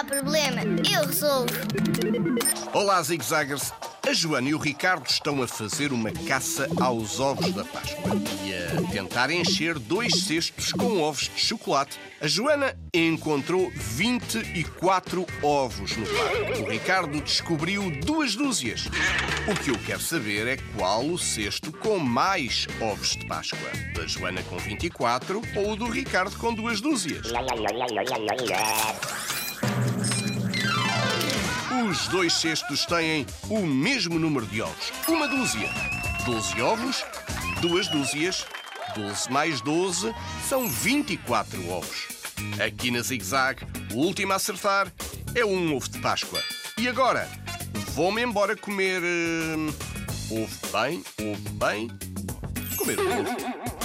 há problema, eu resolvo. Olá, zigzaggers. A Joana e o Ricardo estão a fazer uma caça aos ovos da Páscoa e a tentar encher dois cestos com ovos de chocolate. A Joana encontrou 24 ovos no parque. O Ricardo descobriu duas dúzias. O que eu quero saber é qual o cesto com mais ovos de Páscoa. Da Joana com 24 ou o do Ricardo com duas dúzias? Os dois cestos têm o mesmo número de ovos. Uma dúzia. 12 ovos, duas dúzias. 12 mais 12 são 24 ovos. Aqui na Zig Zag, o último a acertar é um ovo de Páscoa. E agora, vou-me embora comer. hum, ovo bem, ovo bem. Comer ovo.